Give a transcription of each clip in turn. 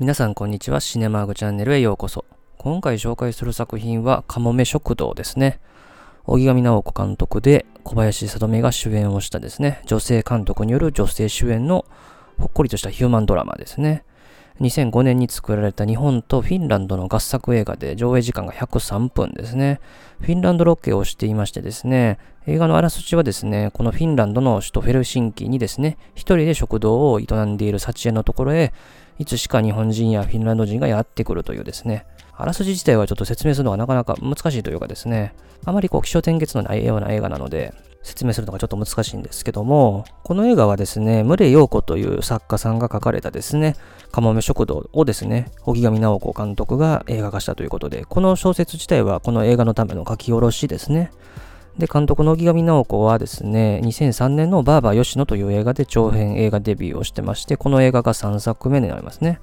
皆さんこんにちは。シネマーグチャンネルへようこそ。今回紹介する作品は、かもめ食堂ですね。荻上直子監督で小林聡美が主演をしたですね、女性監督による女性主演のほっこりとしたヒューマンドラマですね。2005年に作られた日本とフィンランドの合作映画で上映時間が103分ですね。フィンランドロケをしていましてですね、映画のあらすじはですね、このフィンランドの首都フェルシンキにですね、一人で食堂を営んでいる幸恵のところへ、いつしか日本人やフィンランド人がやってくるというですね、あらすじ自体はちょっと説明するのがなかなか難しいというかですね、あまりこう、気象転結のないような映画なので、説明するのがちょっと難しいんですけども、この映画はですね、牟礼陽子という作家さんが書かれたですね、かもめ食堂をですね、荻上直子監督が映画化したということで、この小説自体はこの映画のための書き下ろしですね。で、監督の荻上直子はですね、2003年のバーバー吉野という映画で長編映画デビューをしてまして、この映画が3作目になりますね。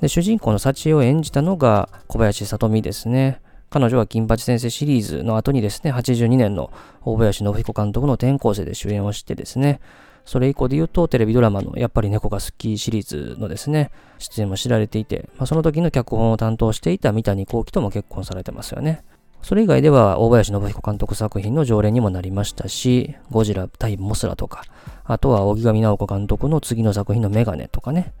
で、主人公の幸恵を演じたのが小林聡美ですね。彼女は金八先生シリーズの後にですね、82年の大林信彦監督の転校生で主演をしてですね、それ以降で言うとテレビドラマのやっぱり猫が好きシリーズのですね、出演も知られていて、まあ、その時の脚本を担当していた三谷幸喜とも結婚されてますよね。それ以外では大林信彦監督作品の常連にもなりましたし、ゴジラ対モスラとか、あとは荻上直子監督の次の作品のメガネとかね、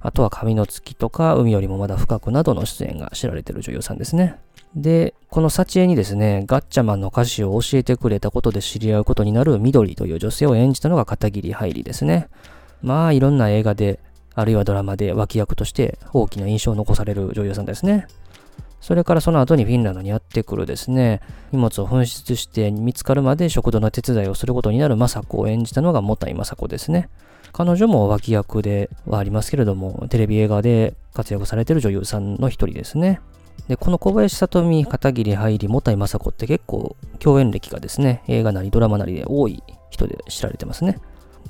あとは神の月とか海よりもまだ深くなどの出演が知られている女優さんですね。で、この幸恵にですね、ガッチャマンの歌詞を教えてくれたことで知り合うことになる緑という女性を演じたのが片桐入りですね。まあ、いろんな映画で、あるいはドラマで脇役として大きな印象を残される女優さんですね。それからその後にフィンランドにやってくるですね、荷物を紛失して見つかるまで食堂の手伝いをすることになる雅子を演じたのがもたい雅子ですね。彼女も脇役ではありますけれども、テレビ映画で活躍されている女優さんの一人ですね。で、この小林聡美、片桐入り、もたいまさこって結構共演歴がですね、映画なりドラマなりで多い人で知られてますね。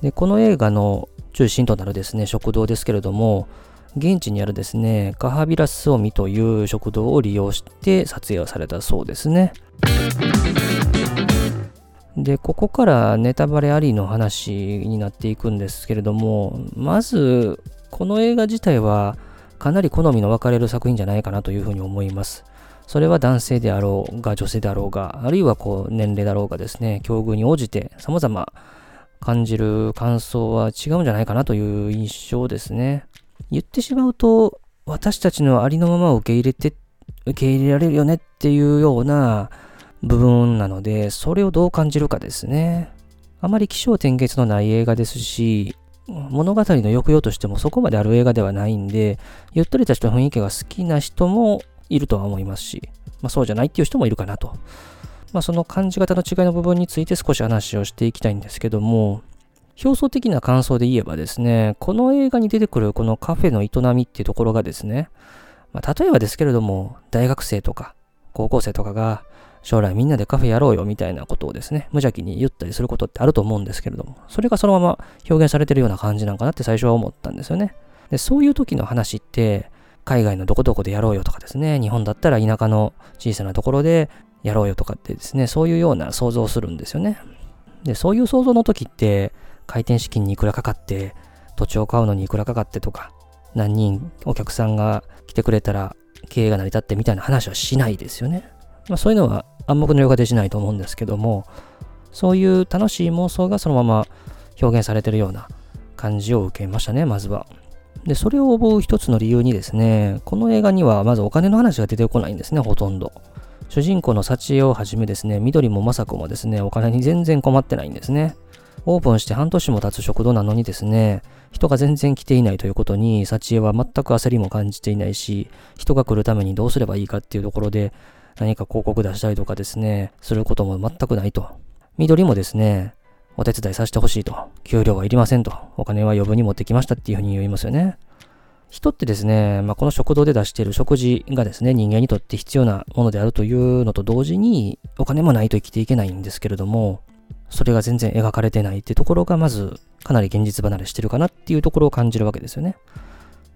で、この映画の中心となるですね、食堂ですけれども、現地にあるですね、カハビラスオミという食堂を利用して撮影をされたそうですね。で、ここからネタバレありの話になっていくんですけれども、まず、この映画自体は、かなり好みの分かれる作品じゃないかなというふうに思います。それは男性であろうが女性であろうが、あるいはこう年齢だろうがですね、境遇に応じて様々感じる感想は違うんじゃないかなという印象ですね。言ってしまうと、私たちのありのままを受け入れて、受け入れられるよねっていうような部分なので、それをどう感じるかですね。あまり気象転結のない映画ですし、物語の抑揚としてもそこまである映画ではないんで、ゆったりとした雰囲気が好きな人もいるとは思いますし、まあそうじゃないっていう人もいるかなと。まあその感じ方の違いの部分について少し話をしていきたいんですけども、表層的な感想で言えばですね、この映画に出てくるこのカフェの営みっていうところがですね、まあ、例えばですけれども、大学生とか高校生とかが将来みんなでカフェやろうよみたいなことをですね、無邪気に言ったりすることってあると思うんですけれども、それがそのまま表現されてるような感じなんかなって最初は思ったんですよね。で、そういう時の話って、海外のどこどこでやろうよとかですね、日本だったら田舎の小さなところでやろうよとかってですね、そういうような想像をするんですよね。で、そういう想像の時って、開店資金にいくらかかって、土地を買うのにいくらかかってとか、何人お客さんが来てくれたら経営が成り立ってみたいな話はしないですよね。まあそういうのは暗黙の了解でしないと思うんですけども、そういう楽しい妄想がそのまま表現されてるような感じを受けましたね、まずは。で、それを思う一つの理由にですね、この映画にはまずお金の話が出てこないんですね、ほとんど。主人公の幸恵をはじめですね、緑も雅子もですね、お金に全然困ってないんですね。オープンして半年も経つ食堂なのにですね、人が全然来ていないということに、幸恵は全く焦りも感じていないし、人が来るためにどうすればいいかっていうところで、何か広告出したりとかですね、することも全くないと。緑もですね、お手伝いさせてほしいと。給料はいりませんと。お金は余分に持ってきましたっていうふうに言いますよね。人ってですね、まあ、この食堂で出している食事がですね、人間にとって必要なものであるというのと同時に、お金もないと生きていけないんですけれども、それが全然描かれてないってところが、まず、かなり現実離れしてるかなっていうところを感じるわけですよね。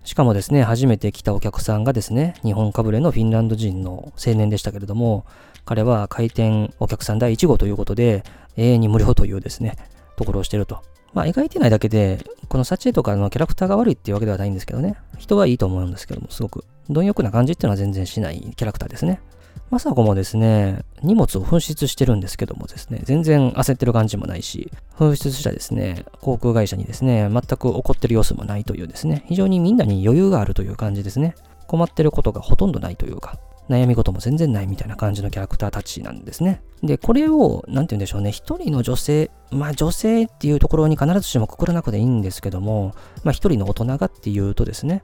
しかもですね、初めて来たお客さんがですね、日本かぶれのフィンランド人の青年でしたけれども、彼は開店お客さん第1号ということで、永遠に無料というですね、ところをしてると。まあ、描いてないだけで、このサチエとかのキャラクターが悪いっていうわけではないんですけどね。人はいいと思うんですけども、すごく。貪欲な感じっていうのは全然しないキャラクターですね。マサコもですね、荷物を紛失してるんですけどもですね、全然焦ってる感じもないし、紛失したですね、航空会社にですね、全く怒ってる様子もないというですね、非常にみんなに余裕があるという感じですね。困ってることがほとんどないというか、悩み事も全然ないみたいな感じのキャラクターたちなんですね。で、これを、なんて言うんでしょうね、一人の女性、まあ女性っていうところに必ずしもくくらなくていいんですけども、まあ一人の大人がっていうとですね、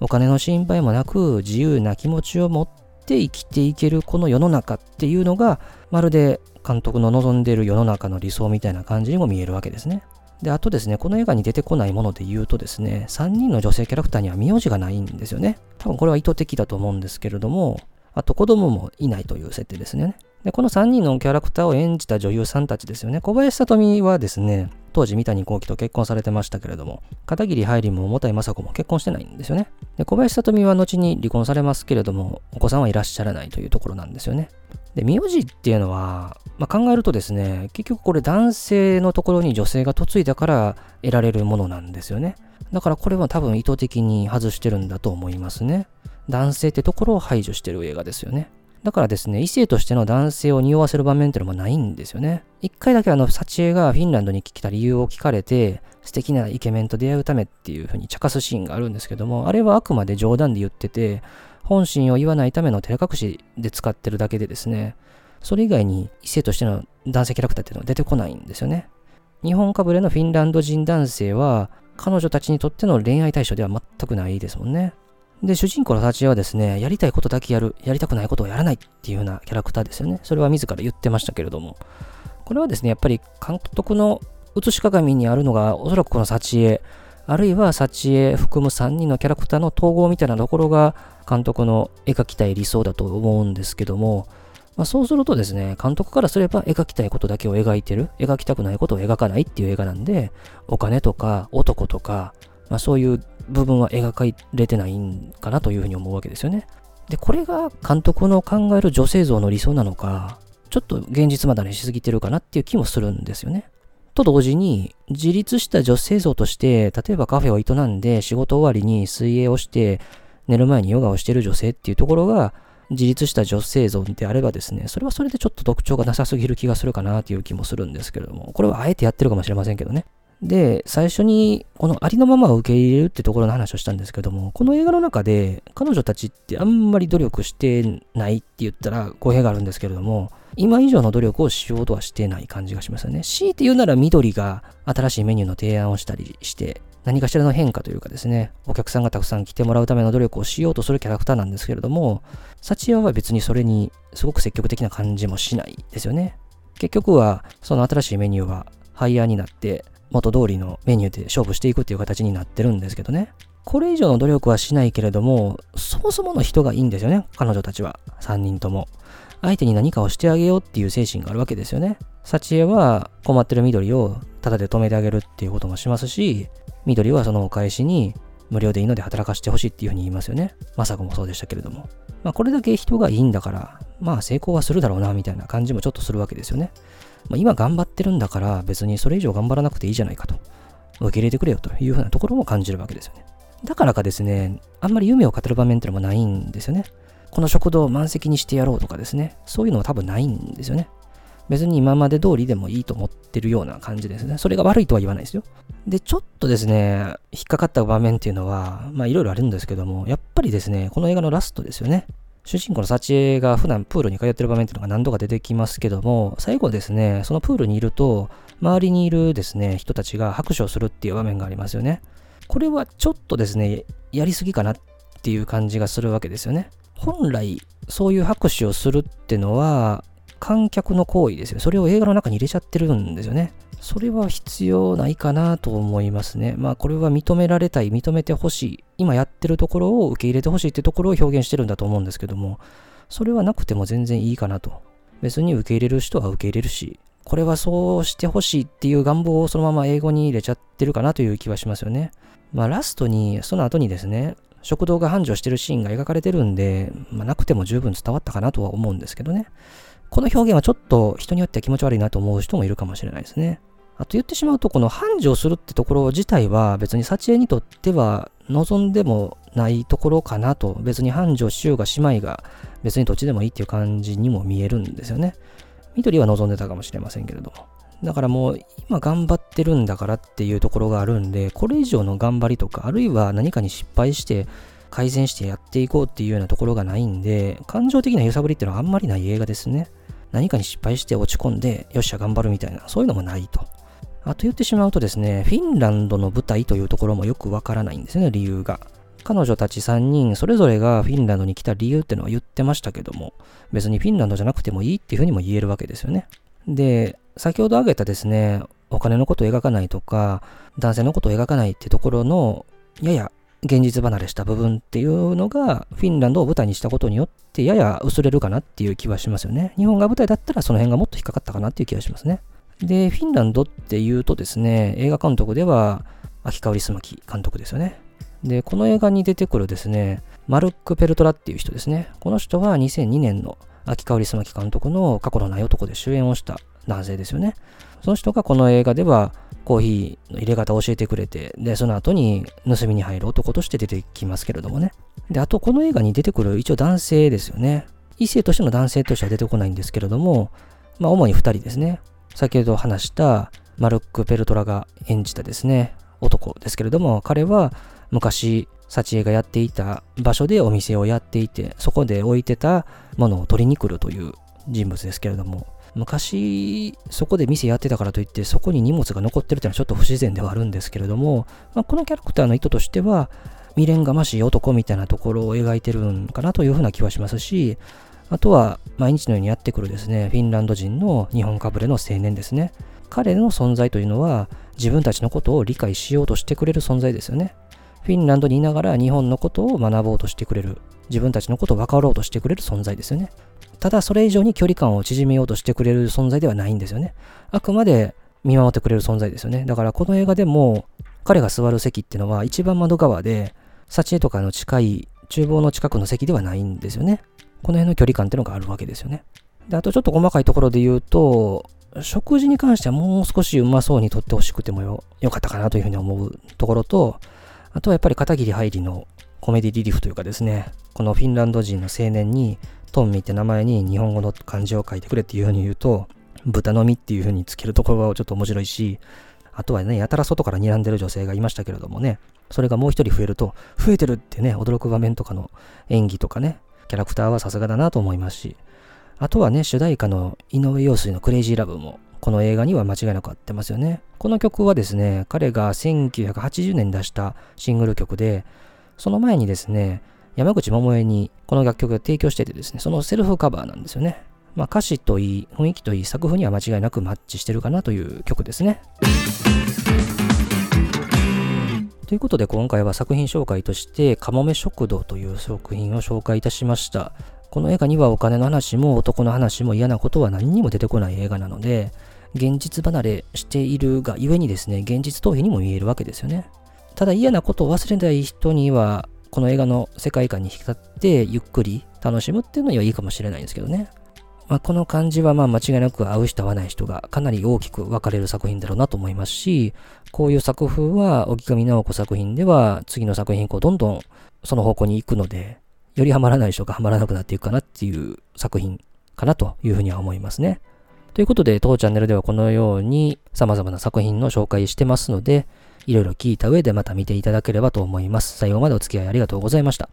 お金の心配もなく自由な気持ちを持ってて生きていけるこの世の中っていうのが、まるで監督の望んでいる世の中の理想みたいな感じにも見えるわけですね。で、あとですね、この映画に出てこないもので言うとですね、3人の女性キャラクターには名字がないんですよね。多分これは意図的だと思うんですけれども、あと子供もいないという設定ですね。で、この3人のキャラクターを演じた女優さんたちですよね。小林聡美はですね、当時三谷幸喜と結婚されてましたけれども、片桐はいりも重たい雅子も結婚してないんですよね。で、小林聡美は後に離婚されますけれども、お子さんはいらっしゃらないというところなんですよね。で、名字っていうのは、まあ、考えるとですね、結局これ男性のところに女性が嫁いだから得られるものなんですよね。だからこれは多分意図的に外してるんだと思いますね。男性ってところを排除してる映画ですよね。だからですね、異性としての男性を匂わせる場面っていうのもないんですよね。一回だけあの、サチエがフィンランドに来た理由を聞かれて、素敵なイケメンと出会うためっていう風に茶化すシーンがあるんですけども、あれはあくまで冗談で言ってて、本心を言わないための照れ隠しで使ってるだけでですね、それ以外に異性としての男性キャラクターっていうのは出てこないんですよね。日本かぶれのフィンランド人男性は、彼女たちにとっての恋愛対象では全くないですもんね。で、主人公のサチエはですね、やりたいことだけやる、やりたくないことをやらないっていうようなキャラクターですよね。それは自ら言ってましたけれども。これはですね、やっぱり監督の写し鏡にあるのが、おそらくこのサチエ、あるいはサチエ含む3人のキャラクターの統合みたいなところが監督の描きたい理想だと思うんですけども、まあ、そうするとですね、監督からすれば描きたいことだけを描いてる、描きたくないことを描かないっていう映画なんで、お金とか男とか、まあ、そういう部分は描かれてないんかなというふうに思うわけですよね。で、これが監督の考える女性像の理想なのか、ちょっと現実まだにしすぎてるかなっていう気もするんですよね。と同時に、自立した女性像として、例えばカフェを営んで仕事終わりに水泳をして、寝る前にヨガをしてる女性っていうところが、自立した女性像であればですね、それはそれでちょっと特徴がなさすぎる気がするかなという気もするんですけれども、これはあえてやってるかもしれませんけどね。で、最初にこのありのままを受け入れるってところの話をしたんですけども、この映画の中で彼女たちってあんまり努力してないって言ったら語弊があるんですけれども、今以上の努力をしようとはしてない感じがしますよね。強いて言うなら緑が新しいメニューの提案をしたりして、何かしらの変化というかですね、お客さんがたくさん来てもらうための努力をしようとするキャラクターなんですけれども、サチヤは別にそれにすごく積極的な感じもしないですよね。結局は、その新しいメニューはハイヤーになって、元通りのメニューで勝負していくっていう形になってるんですけどね。これ以上の努力はしないけれども、そもそもの人がいいんですよね、彼女たちは。3人とも。相手に何かをしてあげようっていう精神があるわけですよね。サチエは困ってる緑をタダで止めてあげるっていうこともしますし、緑はそのお返しに無料でいいので働かせてほしいっていうふうに言いますよね。まさかもそうでしたけれども。まあこれだけ人がいいんだから、まあ成功はするだろうなみたいな感じもちょっとするわけですよね。まあ、今頑張ってるんだから別にそれ以上頑張らなくていいじゃないかと。受け入れてくれよというふうなところも感じるわけですよね。だからかですね、あんまり夢を語る場面っていうのもないんですよね。この食堂を満席にしてやろうとかですね、そういうのは多分ないんですよね。別に今まで通りでもいいと思ってるような感じですね。それが悪いとは言わないですよ。で、ちょっとですね、引っかかった場面っていうのは、まあいろいろあるんですけども、やっぱりですね、この映画のラストですよね。主人公のサチエが普段プールに通ってる場面っていうのが何度か出てきますけども、最後ですね、そのプールにいると、周りにいるですね、人たちが拍手をするっていう場面がありますよね。これはちょっとですね、やりすぎかなっていう感じがするわけですよね。本来、そういう拍手をするってのは、観客の行為ですよ。それを映画の中に入れちゃってるんですよね。それは必要ないかなと思いますね。まあこれは認められたい、認めてほしい。今やってるところを受け入れてほしいってところを表現してるんだと思うんですけども、それはなくても全然いいかなと。別に受け入れる人は受け入れるし、これはそうしてほしいっていう願望をそのまま英語に入れちゃってるかなという気はしますよね。まあラストに、その後にですね、食堂が繁盛してるシーンが描かれてるんで、まあ、なくても十分伝わったかなとは思うんですけどね。この表現はちょっと人によっては気持ち悪いなと思う人もいるかもしれないですね。あと言ってしまうと、この繁盛するってところ自体は別に幸恵にとっては望んでもないところかなと、別に繁盛しようが姉妹が別にどっちでもいいっていう感じにも見えるんですよね。緑は望んでたかもしれませんけれども。だからもう今頑張ってるんだからっていうところがあるんで、これ以上の頑張りとか、あるいは何かに失敗して改善してやっていこうっていうようなところがないんで、感情的な揺さぶりっていうのはあんまりない映画ですね。何かに失敗して落ち込んで、よっしゃ頑張るみたいな、そういうのもないと。あと言ってしまうとですね、フィンランドの舞台というところもよくわからないんですね、理由が。彼女たち3人、それぞれがフィンランドに来た理由ってのは言ってましたけども、別にフィンランドじゃなくてもいいっていうふうにも言えるわけですよね。で、先ほど挙げたですね、お金のことを描かないとか、男性のことを描かないってところの、やや現実離れした部分っていうのが、フィンランドを舞台にしたことによって、やや薄れるかなっていう気はしますよね。日本が舞台だったらその辺がもっと引っかかったかなっていう気がしますね。で、フィンランドっていうとですね、映画監督では、秋川すまき監督ですよね。で、この映画に出てくるですね、マルック・ペルトラっていう人ですね。この人は2002年の秋川すまき監督の過去のない男で主演をした男性ですよね。その人がこの映画ではコーヒーの入れ方を教えてくれて、で、その後に盗みに入る男として出てきますけれどもね。で、あとこの映画に出てくる一応男性ですよね。異性としての男性としては出てこないんですけれども、まあ主に2人ですね。先ほど話したマルック・ペルトラが演じたですね、男ですけれども、彼は昔、幸恵がやっていた場所でお店をやっていて、そこで置いてたものを取りに来るという人物ですけれども、昔、そこで店やってたからといって、そこに荷物が残ってるっていうのはちょっと不自然ではあるんですけれども、まあ、このキャラクターの意図としては、未練がましい男みたいなところを描いてるんかなというふうな気はしますし、あとは毎日のようにやってくるですね、フィンランド人の日本かぶれの青年ですね。彼の存在というのは自分たちのことを理解しようとしてくれる存在ですよね。フィンランドにいながら日本のことを学ぼうとしてくれる、自分たちのことを分かろうとしてくれる存在ですよね。ただそれ以上に距離感を縮めようとしてくれる存在ではないんですよね。あくまで見守ってくれる存在ですよね。だからこの映画でも彼が座る席っていうのは一番窓側で、幸恵とかの近い厨房の近くの席ではないんですよね。この辺の距離感っていうのがあるわけですよね。で、あとちょっと細かいところで言うと、食事に関してはもう少しうまそうにとってほしくてもよよかったかなというふうに思うところと、あとはやっぱり片桐入りのコメディリリーフというかですね、このフィンランド人の青年にトンミって名前に日本語の漢字を書いてくれっていうふうに言うと、豚の実っていうふうにつけるところがちょっと面白いし、あとはね、やたら外から睨んでる女性がいましたけれどもね、それがもう一人増えると、増えてるってね、驚く場面とかの演技とかね、キャラクターはさすがだなと思いますし、あとはね、主題歌の井上陽水のクレイジーラブも、この映画には間違いなく合ってますよね。この曲はですね、彼が1980年に出したシングル曲で、その前にですね、山口百恵にこの楽曲を提供しててですね、そのセルフカバーなんですよね。まあ歌詞といい、雰囲気といい、作風には間違いなくマッチしてるかなという曲ですね。ということで今回は作品紹介として、かもめ食堂という作品を紹介いたしました。この映画にはお金の話も男の話も嫌なことは何にも出てこない映画なので、現実離れしているがゆえにですね、現実逃避にも見えるわけですよね。ただ嫌なことを忘れない人にはこの映画の世界観に浸ってゆっくり楽しむっていうのにはいいかもしれないんですけどね。まあ、この感じはまあ間違いなく合う人合わない人がかなり大きく分かれる作品だろうなと思いますし、こういう作風は荻上直子作品では次の作品以降どんどんその方向に行くので、よりハマらない人がハマらなくなっていくかなっていう作品かなというふうには思いますね。ということで、当チャンネルではこのように様々な作品の紹介してますので、いろいろ聞いた上でまた見ていただければと思います。最後までお付き合いありがとうございました。